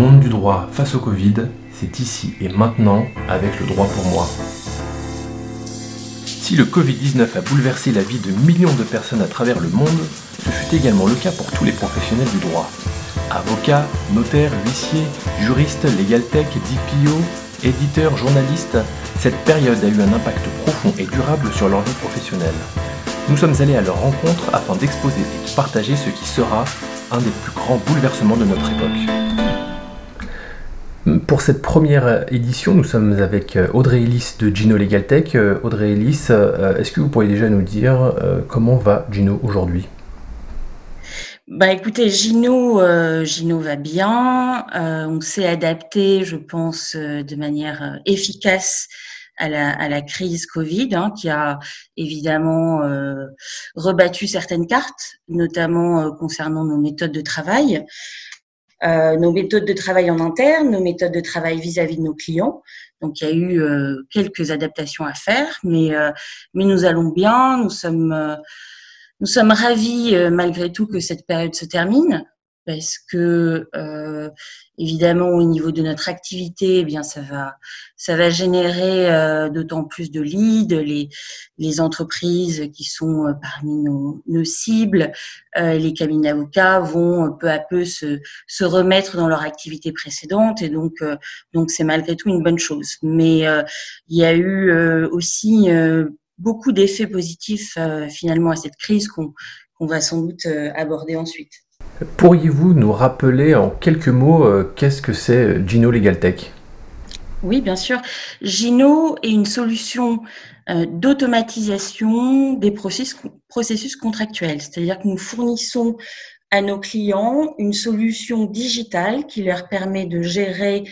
monde du droit face au Covid, c'est ici et maintenant avec le droit pour moi. Si le Covid-19 a bouleversé la vie de millions de personnes à travers le monde, ce fut également le cas pour tous les professionnels du droit. Avocats, notaires, huissiers, juristes, legal tech, DPO, éditeurs, journalistes, cette période a eu un impact profond et durable sur leur vie professionnelle. Nous sommes allés à leur rencontre afin d'exposer et de partager ce qui sera un des plus grands bouleversements de notre époque. Pour cette première édition, nous sommes avec euh, Audrey Ellis de Gino Legal Tech. Euh, Audrey Ellis, euh, est-ce que vous pourriez déjà nous dire comment va Gino aujourd'hui? Bah écoutez, Gino, Gino va bien. on s'est adapté, je pense, de manière efficace à la, à la crise Covid, hein, qui a évidemment rebattu certaines cartes, notamment concernant nos méthodes de travail. Euh, nos méthodes de travail en interne, nos méthodes de travail vis-à-vis de nos clients. Donc il y a eu euh, quelques adaptations à faire, mais euh, mais nous allons bien. Nous sommes nous sommes ravis malgré tout que cette période se termine parce que euh, évidemment au niveau de notre activité, eh bien ça va ça va générer euh, d'autant plus de leads, les les entreprises qui sont euh, parmi nos, nos cibles, les cabinets d'avocats vont peu à peu se se remettre dans leur activité précédente et donc donc c'est malgré tout une bonne chose. Mais il y a eu aussi beaucoup d'effets positifs finalement à cette crise qu'on qu'on va sans doute aborder ensuite. Pourriez-vous nous rappeler en quelques mots euh, qu'est-ce que c'est euh, Gino Legal Tech? Oui, bien sûr. Gino est une solution euh, d'automatisation des processus, contractuels, c'est-à-dire que nous fournissons à nos clients une solution digitale qui leur permet de gérer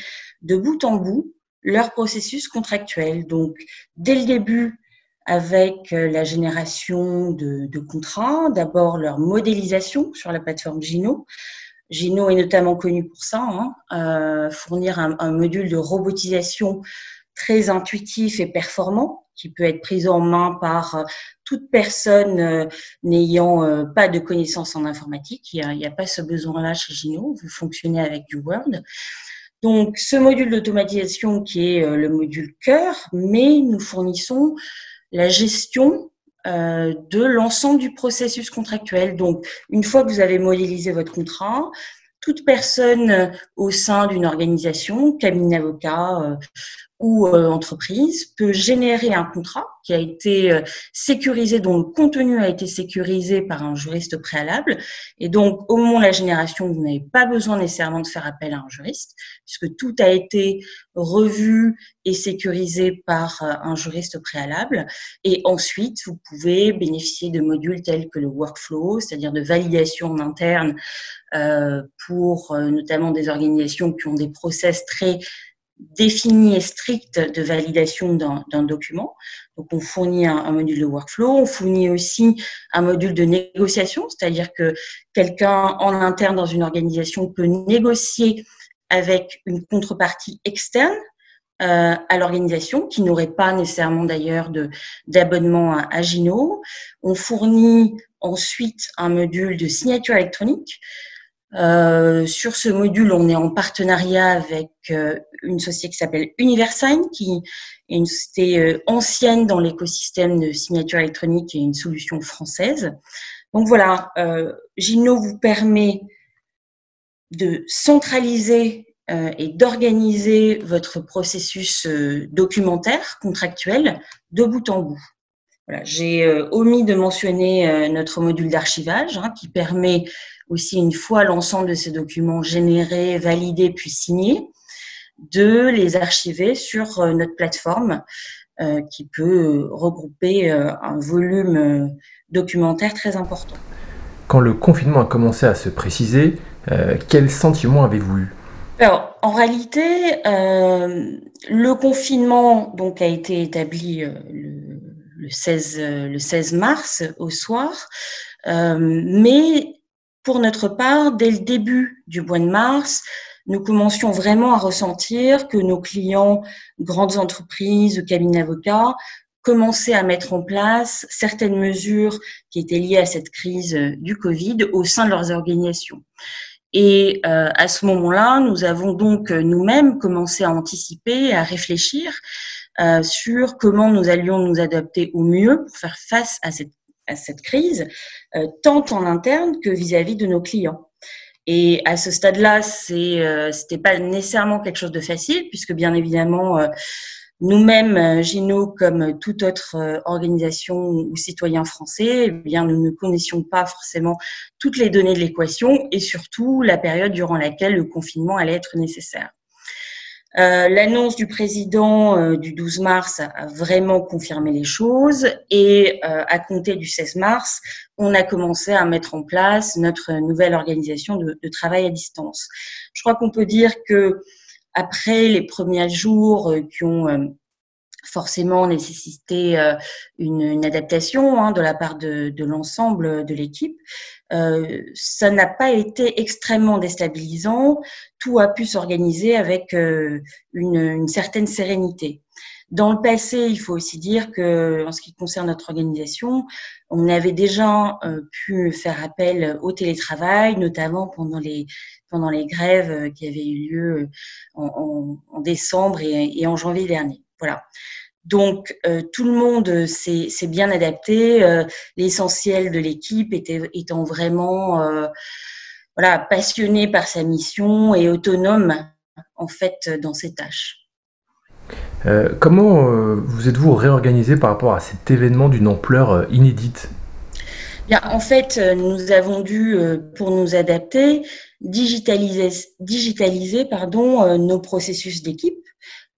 de bout en bout leur processus contractuel. Donc, dès le début, avec euh, la génération de, contrats, d'abord leur modélisation sur la plateforme Gino. Gino est notamment connu pour ça, hein, euh, fournir un, module de robotisation très intuitif et performant qui peut être pris en main par euh, toute personne n'ayant pas de connaissances en informatique. Il n'y a, a, pas ce besoin-là chez Gino. Vous fonctionnez avec du Word. Donc, ce module d'automatisation qui est le module cœur, mais nous fournissons la gestion euh, de l'ensemble du processus contractuel. Donc, une fois que vous avez modélisé votre contrat, toute personne au sein d'une organisation, cabinet d'avocat euh, ou euh, entreprise peut générer un contrat qui a été euh, sécurisé, dont le contenu a été sécurisé par un juriste préalable. Et donc, au moment de la génération, vous n'avez pas besoin nécessairement de faire appel à un juriste, puisque tout a été revu et sécurisé par euh, un juriste préalable. Et ensuite, vous pouvez bénéficier de modules tels que le workflow, c'est-à-dire de validation en interne pour notamment des organisations qui ont des process très défini et strict de validation d'un document. Donc, on fournit un, module de workflow, on fournit aussi un module de négociation, c'est-à-dire que quelqu'un en interne dans une organisation peut négocier avec une contrepartie externe euh, à l'organisation qui n'aurait pas nécessairement d'ailleurs d'abonnement à, à Gino. On fournit ensuite un module de signature électronique. Euh, sur ce module, on est en partenariat avec euh, une société qui s'appelle Universign, qui est une société euh, ancienne dans l'écosystème de signature électronique et une solution française. Donc voilà, Gino vous permet de centraliser et d'organiser votre processus documentaire, contractuel, de bout en bout. Voilà, J'ai omis de mentionner notre module d'archivage hein, qui permet aussi, une fois l'ensemble de ces documents générés, validés puis signés, de les archiver sur euh, notre plateforme euh, qui peut regrouper euh, un volume documentaire très important. Quand le confinement a commencé à se préciser, quel sentiment avez-vous eu? Alors, en réalité, le confinement donc a été établi le, le, 16, le 16 mars au soir, mais pour notre part, dès le début du mois de mars, nous commencions vraiment à ressentir que nos clients, grandes entreprises, cabinets d'avocats, commençaient à mettre en place certaines mesures qui étaient liées à cette crise du Covid au sein de leurs organisations. Et à ce moment-là, nous avons donc nous-mêmes commencé à anticiper, à réfléchir sur comment nous allions nous adapter au mieux pour faire face à cette, à cette crise, tant en interne que vis-à-vis -vis de nos clients. Et à ce stade-là, c'est, euh, c'était pas nécessairement quelque chose de facile, puisque bien évidemment, euh, nous-mêmes, euh, Gino, comme toute autre euh, organisation ou citoyen français, eh bien, nous ne connaissions pas forcément toutes les données de l'équation et surtout la période durant laquelle le confinement allait être nécessaire. Euh, l'annonce du président euh, du 12 mars a vraiment confirmé les choses et euh, à compter du 16 mars, on a commencé à mettre en place notre nouvelle organisation de, travail à distance. Je crois qu'on peut dire que après les premiers jours qui ont forcément nécessité une, adaptation hein, de la part de l'ensemble de l'équipe. Euh, ça n'a pas été extrêmement déstabilisant. Tout a pu s'organiser avec euh, une, une, certaine sérénité. Dans le passé, il faut aussi dire que, en ce qui concerne notre organisation, on avait déjà euh, pu faire appel au télétravail, notamment pendant les pendant les grèves qui avaient eu lieu en, en, en décembre et, et, en janvier dernier. Voilà. Donc, euh, tout le monde s'est bien adapté. Euh, l'essentiel de l'équipe était étant vraiment euh, voilà, passionné par sa mission et autonome en fait dans ses tâches. comment vous êtes-vous réorganisé par rapport à cet événement d'une ampleur inédite? Bien, en fait, nous avons dû, pour nous adapter, digitaliser, digitaliser pardon, nos processus d'équipe euh,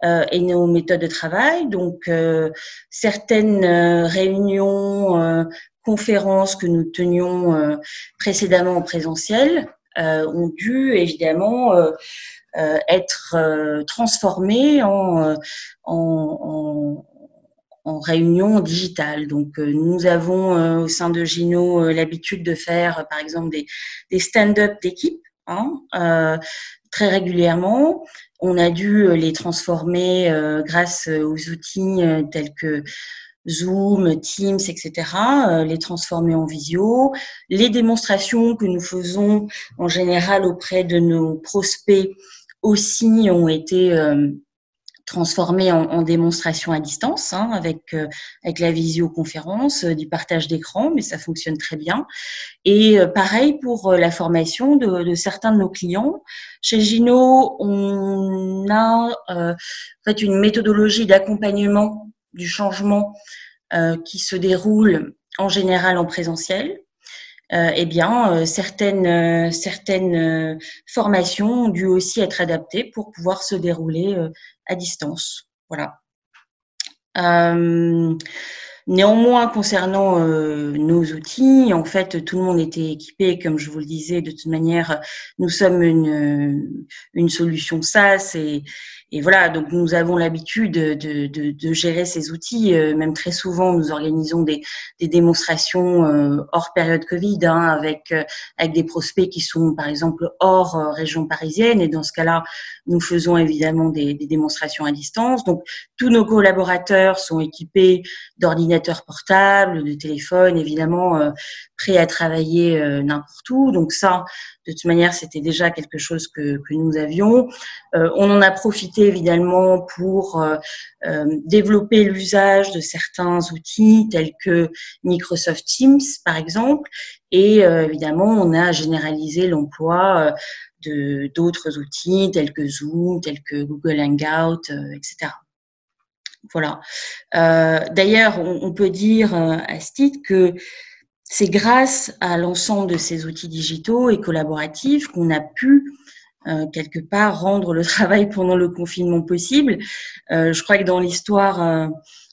et nos méthodes de travail. Donc, euh, certaines euh, réunions, conférences que nous tenions précédemment en présentiel ont dû évidemment être transformées en, en, en réunion digitale. Donc, nous avons au sein de Gino l'habitude de faire, par exemple, des, des stand-up d'équipe hein, très régulièrement. On a dû euh, les transformer euh, grâce euh, aux outils tels que Zoom, Teams, etc., les transformer en visio. Les démonstrations que nous faisons en général auprès de nos prospects aussi ont été transformé en, en, démonstration à distance hein, avec euh, avec la visioconférence, euh, du partage d'écran, mais ça fonctionne très bien. Et euh, pareil pour la formation de, de, certains de nos clients. Chez Gino, on a fait une méthodologie d'accompagnement du changement qui se déroule en général en présentiel. Euh, eh bien, certaines, certaines formations ont dû aussi être adaptées pour pouvoir se dérouler à distance. Voilà. Euh, néanmoins, concernant euh, nos outils, en fait, tout le monde était équipé, comme je vous le disais, de toute manière, nous sommes une, une solution SaaS et, et voilà, donc nous avons l'habitude de, de, de, gérer ces outils. Euh, même très souvent, nous organisons des, des démonstrations euh, hors période Covid, hein, avec euh, avec des prospects qui sont par exemple hors région parisienne. Et dans ce cas-là, nous faisons évidemment des, des, démonstrations à distance. Donc tous nos collaborateurs sont équipés d'ordinateurs portables, de téléphones, évidemment prêts à travailler n'importe où. Donc ça, de toute manière, c'était déjà quelque chose que, nous avions. on en a profité évidemment pour euh, euh, développer l'usage de certains outils tels que Microsoft Teams, par exemple. Et euh, évidemment, on a généralisé l'emploi de d'autres outils tels que Zoom, tels que Google Hangout, etc. Voilà. D'ailleurs, on, on, peut dire à ce titre que c'est grâce à l'ensemble de ces outils digitaux et collaboratifs qu'on a pu euh, quelque part rendre le travail pendant le confinement possible. Euh, je crois que dans l'histoire euh,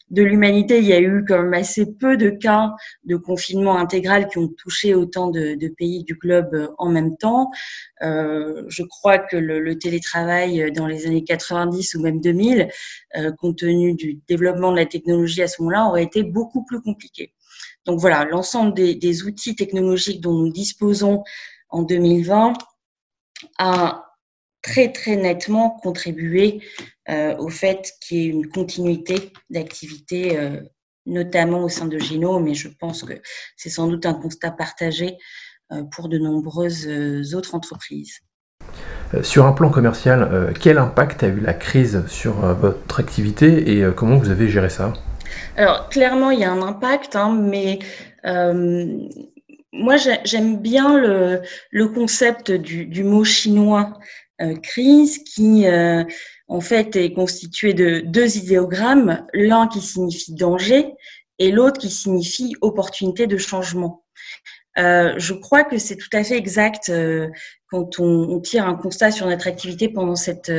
de l'humanité, il y a eu quand même assez peu de cas de confinement intégral qui ont touché autant de, pays du globe en même temps. Je crois que le, télétravail dans les années 90 ou même 2000, euh, compte tenu du développement de la technologie à ce moment-là, aurait été beaucoup plus compliqué. Donc voilà, l'ensemble des, outils technologiques dont nous disposons en 2020 a très très nettement contribué euh, au fait qu'il y ait une continuité d'activité, euh, notamment au sein de Gino, mais je pense que c'est sans doute un constat partagé pour de nombreuses autres entreprises. Sur un plan commercial, quel impact a eu la crise sur votre activité et comment vous avez géré ça? Alors clairement, il y a un impact, hein, mais moi j'aime bien le, concept du, mot chinois crise qui en fait est constitué de deux idéogrammes, l'un qui signifie danger et l'autre qui signifie opportunité de changement. Euh, je crois que c'est tout à fait exact euh, quand on, on, tire un constat sur notre activité pendant cette,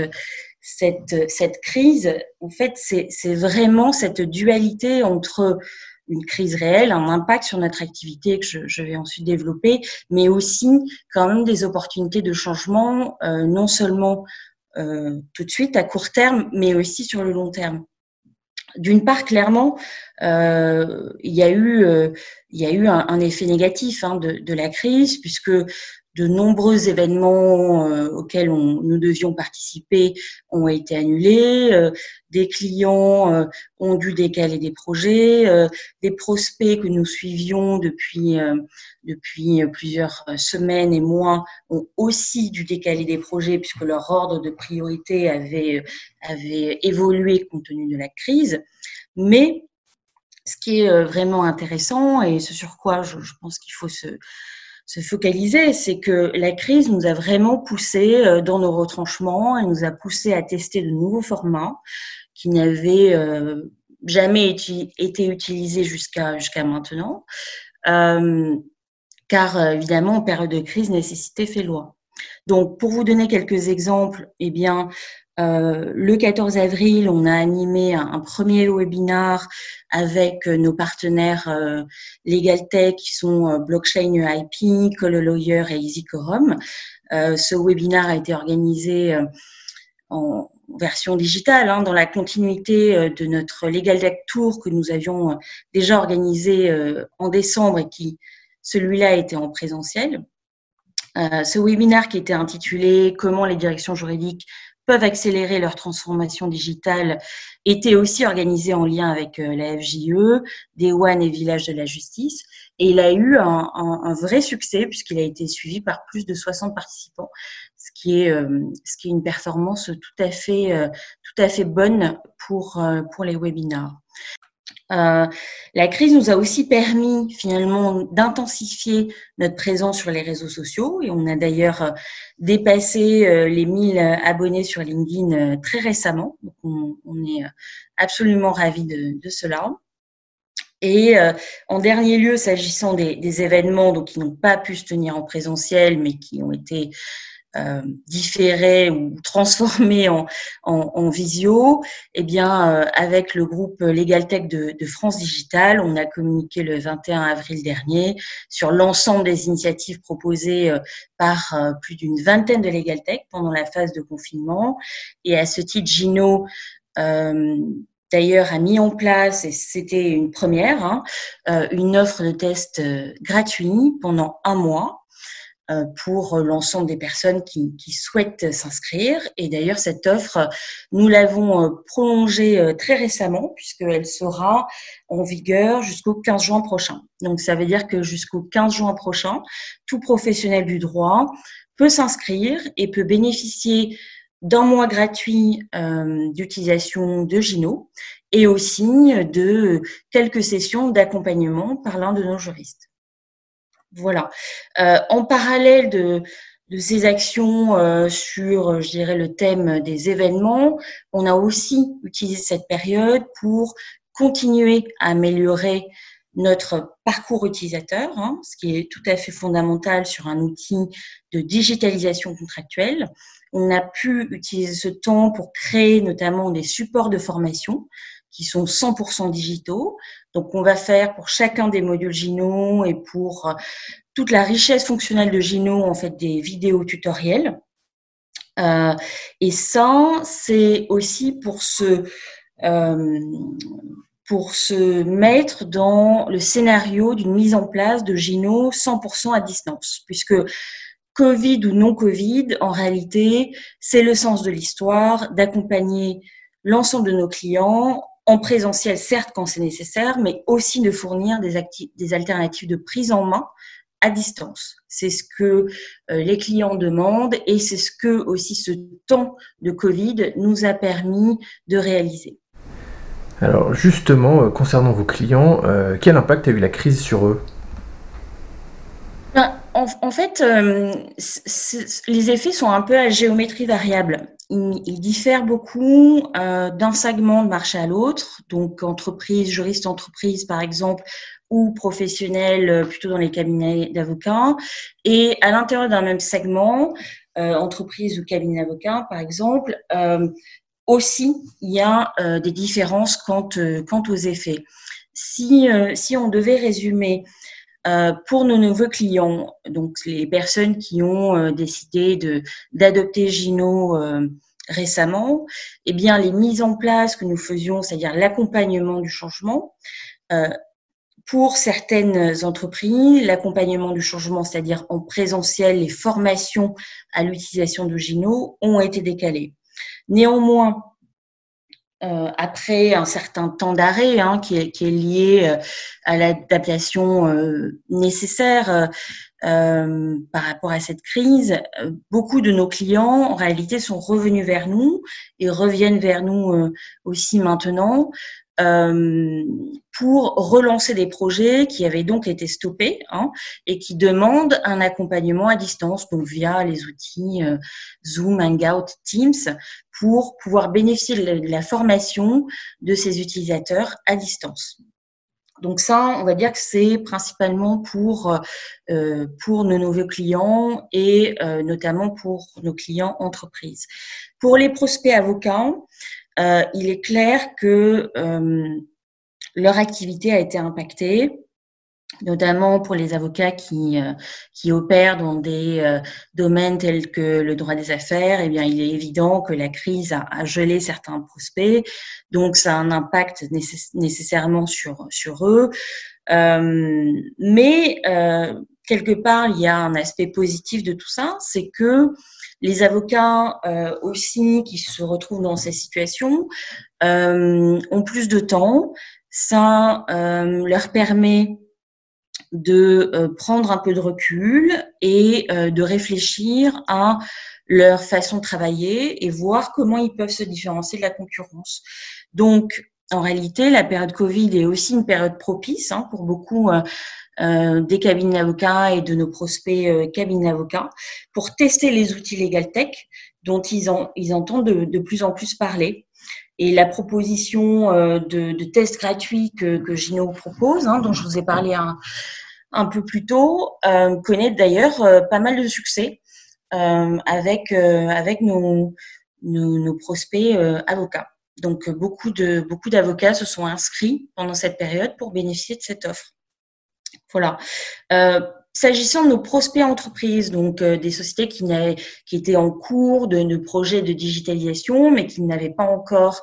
cette, crise. En fait, c'est vraiment cette dualité entre une crise réelle, un impact sur notre activité que je, vais ensuite développer, mais aussi quand même des opportunités de changement, euh, non seulement euh, tout de suite à court terme, mais aussi sur le long terme. D'une part, clairement, euh, il y a eu, un, effet négatif hein, de, la crise, puisque de nombreux événements euh, auxquels nous devions participer ont été annulés. Euh, des clients euh, ont dû décaler des projets. des prospects que nous suivions depuis plusieurs semaines et mois ont aussi dû décaler des projets puisque leur ordre de priorité avait évolué compte tenu de la crise. Mais ce qui est vraiment intéressant et ce sur quoi je pense qu'il faut se se focaliser, c'est que la crise nous a vraiment poussé euh, dans nos retranchements, elle nous a poussé à tester de nouveaux formats qui n'avaient euh, jamais été utilisés jusqu'à jusqu'à maintenant, euh, car évidemment, en période de crise, nécessité fait loi. Donc, pour vous donner quelques exemples, eh bien, euh, le 14 avril, on a animé un, premier webinar avec euh, nos partenaires euh, LegalTech qui sont euh, Blockchain IP, Lawyer et EasyQuorum. ce webinar a été organisé en version digitale, hein, dans la continuité de notre LegalTech Tour que nous avions déjà organisé en décembre et qui, celui-là, était en présentiel. ce webinar qui était intitulé Comment les directions juridiques peuvent accélérer leur transformation digitale était aussi organisé en lien avec euh, la FJE, One et Village de la Justice. Et il a eu un, un, vrai succès puisqu'il a été suivi par plus de 60 participants, ce qui est, euh, ce qui est une performance tout à fait, euh, tout à fait bonne pour, pour les webinars. Euh, la crise nous a aussi permis finalement d'intensifier notre présence sur les réseaux sociaux et on a d'ailleurs euh, dépassé euh, les 1000 abonnés sur LinkedIn très récemment. Donc on, est absolument ravis de, de cela. Et en dernier lieu, s'agissant des, des, événements donc, qui n'ont pas pu se tenir en présentiel, mais qui ont été euh, ou transformé en, en, en, visio, eh bien, euh, avec le groupe LegalTech de, de, France Digital, on a communiqué le 21 avril dernier sur l'ensemble des initiatives proposées euh, par euh, plus d'une vingtaine de LegalTech pendant la phase de confinement. Et à ce titre, Gino d'ailleurs a mis en place, et c'était une première, hein, une offre de test gratuit pendant un mois euh, pour l'ensemble des personnes qui, qui souhaitent s'inscrire. Et d'ailleurs, cette offre, nous l'avons euh, prolongée euh, très récemment puisqu'elle sera en vigueur jusqu'au 15 juin prochain. Donc, ça veut dire que jusqu'au 15 juin prochain, tout professionnel du droit peut s'inscrire et peut bénéficier d'un mois gratuit euh, d'utilisation de Gino et aussi de quelques sessions d'accompagnement par l'un de nos juristes. Voilà. Euh, en parallèle de, ces actions euh, sur, euh, je dirais, le thème des événements, on a aussi utilisé cette période pour continuer à améliorer notre parcours utilisateur, hein, ce qui est tout à fait fondamental sur un outil de digitalisation contractuelle. On a pu utiliser ce temps pour créer notamment des supports de formation qui sont 100% digitaux. Donc, on va faire pour chacun des modules Gino et pour euh, toute la richesse fonctionnelle de Gino, en fait, des vidéos tutoriels. Euh, et ça, c'est aussi pour se, euh, pour se mettre dans le scénario d'une mise en place de Gino 100% à distance, puisque Covid ou non Covid, en réalité, c'est le sens de l'histoire d'accompagner l'ensemble de nos clients en présentiel, certes, quand c'est nécessaire, mais aussi de fournir des, des alternatives de prise en main à distance. C'est ce que les clients demandent et c'est ce que aussi ce temps de Covid nous a permis de réaliser. Alors justement, concernant vos clients, quel impact a eu la crise sur eux? Ben, en, fait, les effets sont un peu à géométrie variable il, diffère beaucoup euh, d'un segment de marché à l'autre, donc entreprise, juriste entreprise par exemple, ou professionnel euh, plutôt dans les cabinets d'avocats. Et à l'intérieur d'un même segment, euh, entreprise ou cabinet d'avocats par exemple, aussi il y a des différences quant, aux effets. Si on devait résumer pour nos nouveaux clients, donc les personnes qui ont décidé de d'adopter Gino récemment, eh bien les mises en place que nous faisions, c'est-à-dire l'accompagnement du changement, euh, pour certaines entreprises, l'accompagnement du changement, c'est-à-dire en présentiel, les formations à l'utilisation de Gino ont été décalées. Néanmoins, euh, après un certain temps d'arrêt hein, qui, est, qui, est, lié euh, à l'adaptation euh, nécessaire euh, par rapport à cette crise, euh, beaucoup de nos clients, en réalité, sont revenus vers nous et reviennent vers nous euh, aussi maintenant pour relancer des projets qui avaient donc été stoppés hein, et qui demandent un accompagnement à distance, donc via les outils Zoom, Hangout, Teams, pour pouvoir bénéficier de la formation de ces utilisateurs à distance. Donc ça, on va dire que c'est principalement pour euh, pour nos nouveaux clients et euh, notamment pour nos clients entreprises. Pour les prospects avocats, euh, il est clair que leur activité a été impactée notamment pour les avocats qui, euh, opèrent dans des euh, domaines tels que le droit des affaires, eh bien, il est évident que la crise a, gelé certains prospects, donc ça a un impact nécessairement sur, eux. Euh, mais euh, quelque part, il y a un aspect positif de tout ça, c'est que les avocats aussi qui se retrouvent dans ces situations ont plus de temps. Ça leur permet de euh, prendre un peu de recul et euh, de réfléchir à leur façon de travailler et voir comment ils peuvent se différencier de la concurrence. Donc, en réalité, la période Covid est aussi une période propice hein, pour beaucoup euh, des cabinets d'avocats et de nos prospects cabinets d'avocats pour tester les outils Legal Tech dont ils, ils entendent de, de, plus en plus parler. Et la proposition de, de tests gratuits que, que Gino propose, hein, dont je vous ai parlé un, un peu plus tôt, euh, connaît d'ailleurs euh, pas mal de succès euh, avec avec nos, nos, prospects avocats. Donc beaucoup de beaucoup d'avocats se sont inscrits pendant cette période pour bénéficier de cette offre. Voilà. S'agissant de nos prospects entreprises, donc des sociétés qui, qui étaient en cours de, de projets de digitalisation, mais qui n'avaient pas encore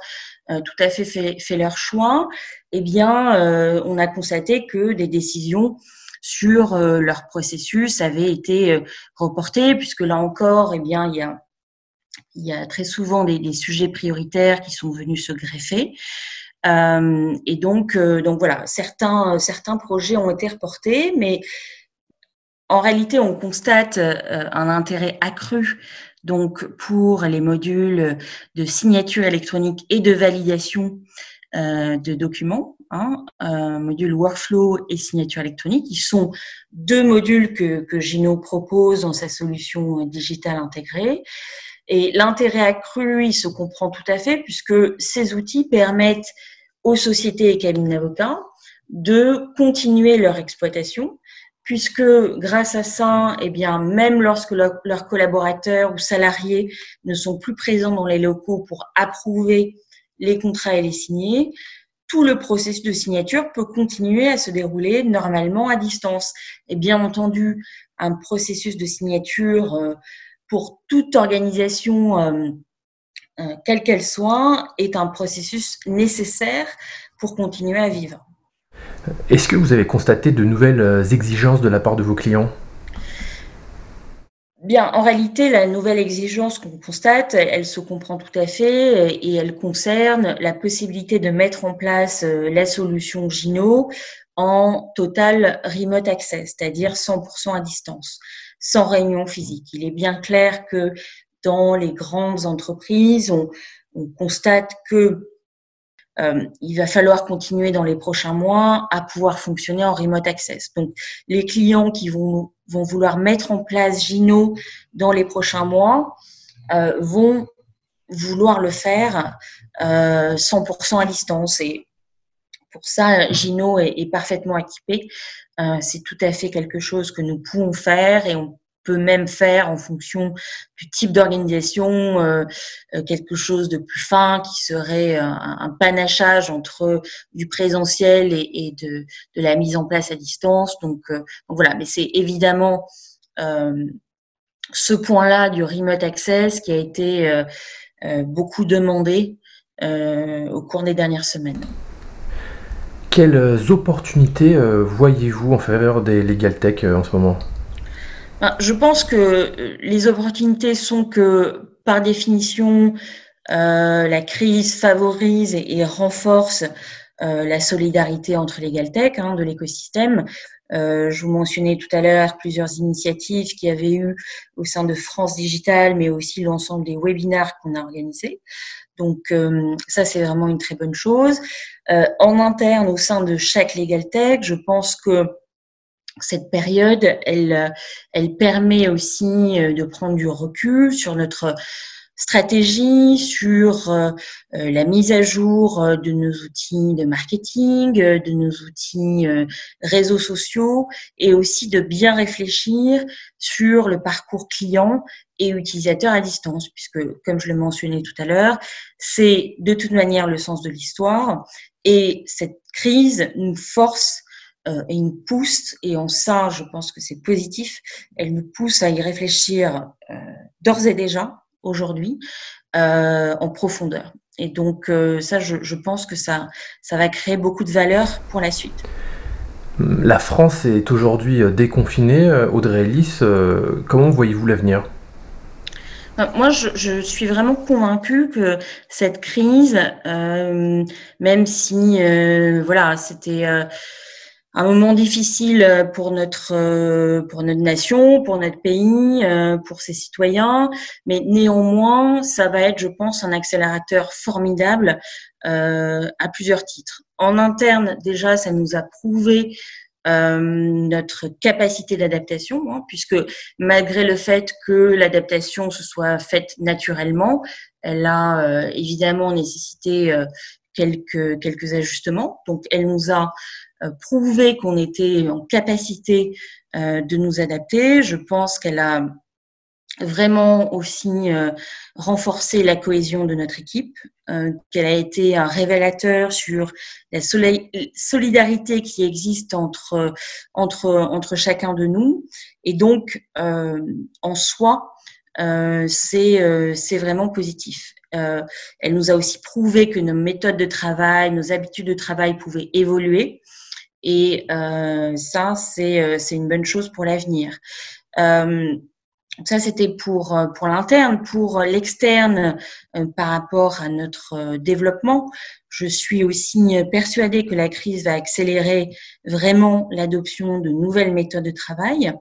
tout à fait fait, fait, leur choix, eh bien, on a constaté que des décisions sur euh, leur processus avait été euh, reporté, puisque là encore, eh bien, il y a, très souvent des sujets prioritaires qui sont venus se greffer. Euh, et donc, euh, donc voilà, certains, certains projets ont été reportés, mais en réalité, on constate un intérêt accru donc pour les modules de signature électronique et de validation euh, de documents, hein, module workflow et signature électronique, qui sont deux modules que Gino propose dans sa solution digitale intégrée. Et l'intérêt accru, il se comprend tout à fait, puisque ces outils permettent aux sociétés et cabinets d'avocats de continuer leur exploitation, puisque grâce à ça, eh bien, même lorsque leurs collaborateurs ou salariés ne sont plus présents dans les locaux pour approuver les contrats et les signer, tout le processus de signature peut continuer à se dérouler normalement à distance. Et bien entendu, un processus de signature euh, pour toute organisation, euh, quelle qu'elle soit, est un processus nécessaire pour continuer à vivre. Est-ce que vous avez constaté de nouvelles exigences de la part de vos clients? Bien, en réalité, la nouvelle exigence qu'on constate, elle se comprend tout à fait et elle concerne la possibilité de mettre en place euh, la solution Gino en total remote access, c'est-à-dire 100% à distance, sans réunion physique. Il est bien clair que dans les grandes entreprises, on, constate que euh, il va falloir continuer dans les prochains mois à pouvoir fonctionner en remote access. Donc, les clients qui vont, vouloir mettre en place Gino dans les prochains mois euh, vont vouloir le faire euh, 100% à distance. Et pour ça, Gino est, parfaitement équipé. Euh, c'est tout à fait quelque chose que nous pouvons faire et on peut même faire en fonction du type d'organisation euh, euh, quelque chose de plus fin qui serait un, panachage entre du présentiel et, de, la mise en place à distance. Donc, voilà, mais c'est évidemment ce point-là du remote access qui a été beaucoup demandé au cours des dernières semaines. Quelles opportunités euh, voyez-vous en faveur des legal tech euh, en ce moment? Je pense que euh, les opportunités sont que, par définition, la crise favorise et, renforce la solidarité entre legal tech hein, de l'écosystème. je vous mentionnais tout à l'heure plusieurs initiatives qui avaient eu au sein de France Digital, mais aussi l'ensemble des webinars qu'on a organisés. Donc ça, c'est vraiment une très bonne chose. Euh, en interne, au sein de chaque Legal Tech, je pense que cette période, elle, permet aussi euh, de prendre du recul sur notre stratégie, sur euh, la mise à jour de nos outils de marketing, de nos outils réseaux sociaux et aussi de bien réfléchir sur le parcours client et utilisateur à distance, puisque, comme je le mentionnais tout à l'heure, c'est de toute manière le sens de l'histoire et cette crise nous force euh, et nous pousse, et en ça, je pense que c'est positif, elle nous pousse à y réfléchir euh, d'ores et déjà, aujourd'hui, euh, en profondeur. Et donc, ça, je, pense que ça, ça va créer beaucoup de valeur pour la suite. La France est aujourd'hui déconfinée. Audrey Ellis, comment voyez-vous l'avenir? Euh, moi, je, suis vraiment convaincue que cette crise, euh, même si euh, voilà, c'était un moment difficile pour notre pour notre nation, pour notre pays, pour ses citoyens, mais néanmoins, ça va être, je pense, un accélérateur formidable à plusieurs titres. En interne, déjà, ça nous a prouvé euh, notre capacité d'adaptation, hein, puisque malgré le fait que l'adaptation se soit faite naturellement, elle a euh, évidemment nécessité euh, quelques, quelques ajustements. Donc, elle nous a prouvé qu'on était en capacité de nous adapter. Je pense qu'elle a vraiment aussi euh, renforcer la cohésion de notre équipe, euh, qu'elle a été un révélateur sur la solidarité qui existe entre, entre, entre chacun de nous. Et donc, euh, en soi, euh, c'est euh, vraiment positif. Euh, elle nous a aussi prouvé que nos méthodes de travail, nos habitudes de travail pouvaient évoluer. Et ça, c'est une bonne chose pour l'avenir. Euh, ça, c'était pour, euh, pour l'interne. Pour l'externe, euh, par rapport à notre euh, développement, je suis aussi persuadée que la crise va accélérer vraiment l'adoption de nouvelles méthodes de travail.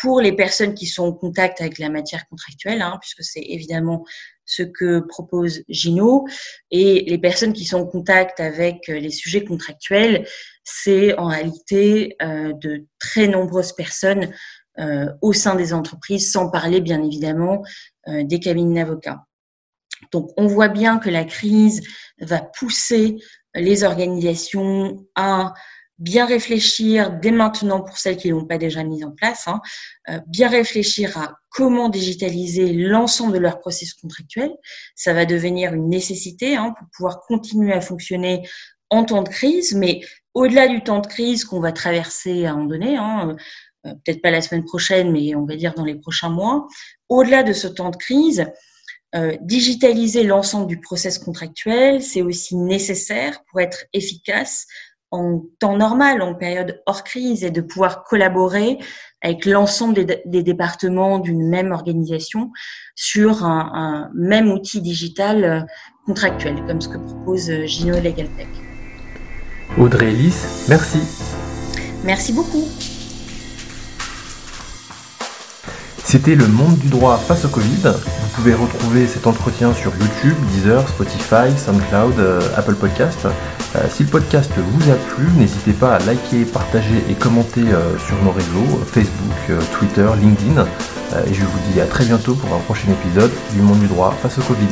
pour les personnes qui sont en contact avec la matière contractuelle, hein, puisque c'est évidemment ce que propose Gino, et les personnes qui sont en contact avec les sujets contractuels, c'est en réalité de très nombreuses personnes euh, au sein des entreprises, sans parler bien évidemment euh, des cabines d'avocats. Donc on voit bien que la crise va pousser les organisations à bien réfléchir dès maintenant pour celles qui ne l'ont pas déjà mis en place, hein, euh, bien réfléchir à comment digitaliser l'ensemble de leur processus contractuel. Ça va devenir une nécessité hein, pour pouvoir continuer à fonctionner en temps de crise, mais au-delà du temps de crise qu'on va traverser à un moment donné, hein, euh, peut-être pas la semaine prochaine, mais on va dire dans les prochains mois, au-delà de ce temps de crise, euh, digitaliser l'ensemble du process contractuel, c'est aussi nécessaire pour être efficace en temps normal, en période hors crise, et de pouvoir collaborer avec l'ensemble des, départements d'une même organisation sur un, même outil digital euh, contractuel, comme ce que propose Gino Legal Tech. Audrey Ellis, merci. Merci beaucoup. C'était le monde du droit face au Covid. Vous pouvez retrouver cet entretien sur YouTube, Deezer, Spotify, SoundCloud, euh, Apple Podcast. Euh, si le podcast vous a plu, n'hésitez pas à liker, partager et commenter euh, sur nos réseaux, Facebook, Twitter, LinkedIn. et je vous dis à très bientôt pour un prochain épisode du monde du droit face au Covid.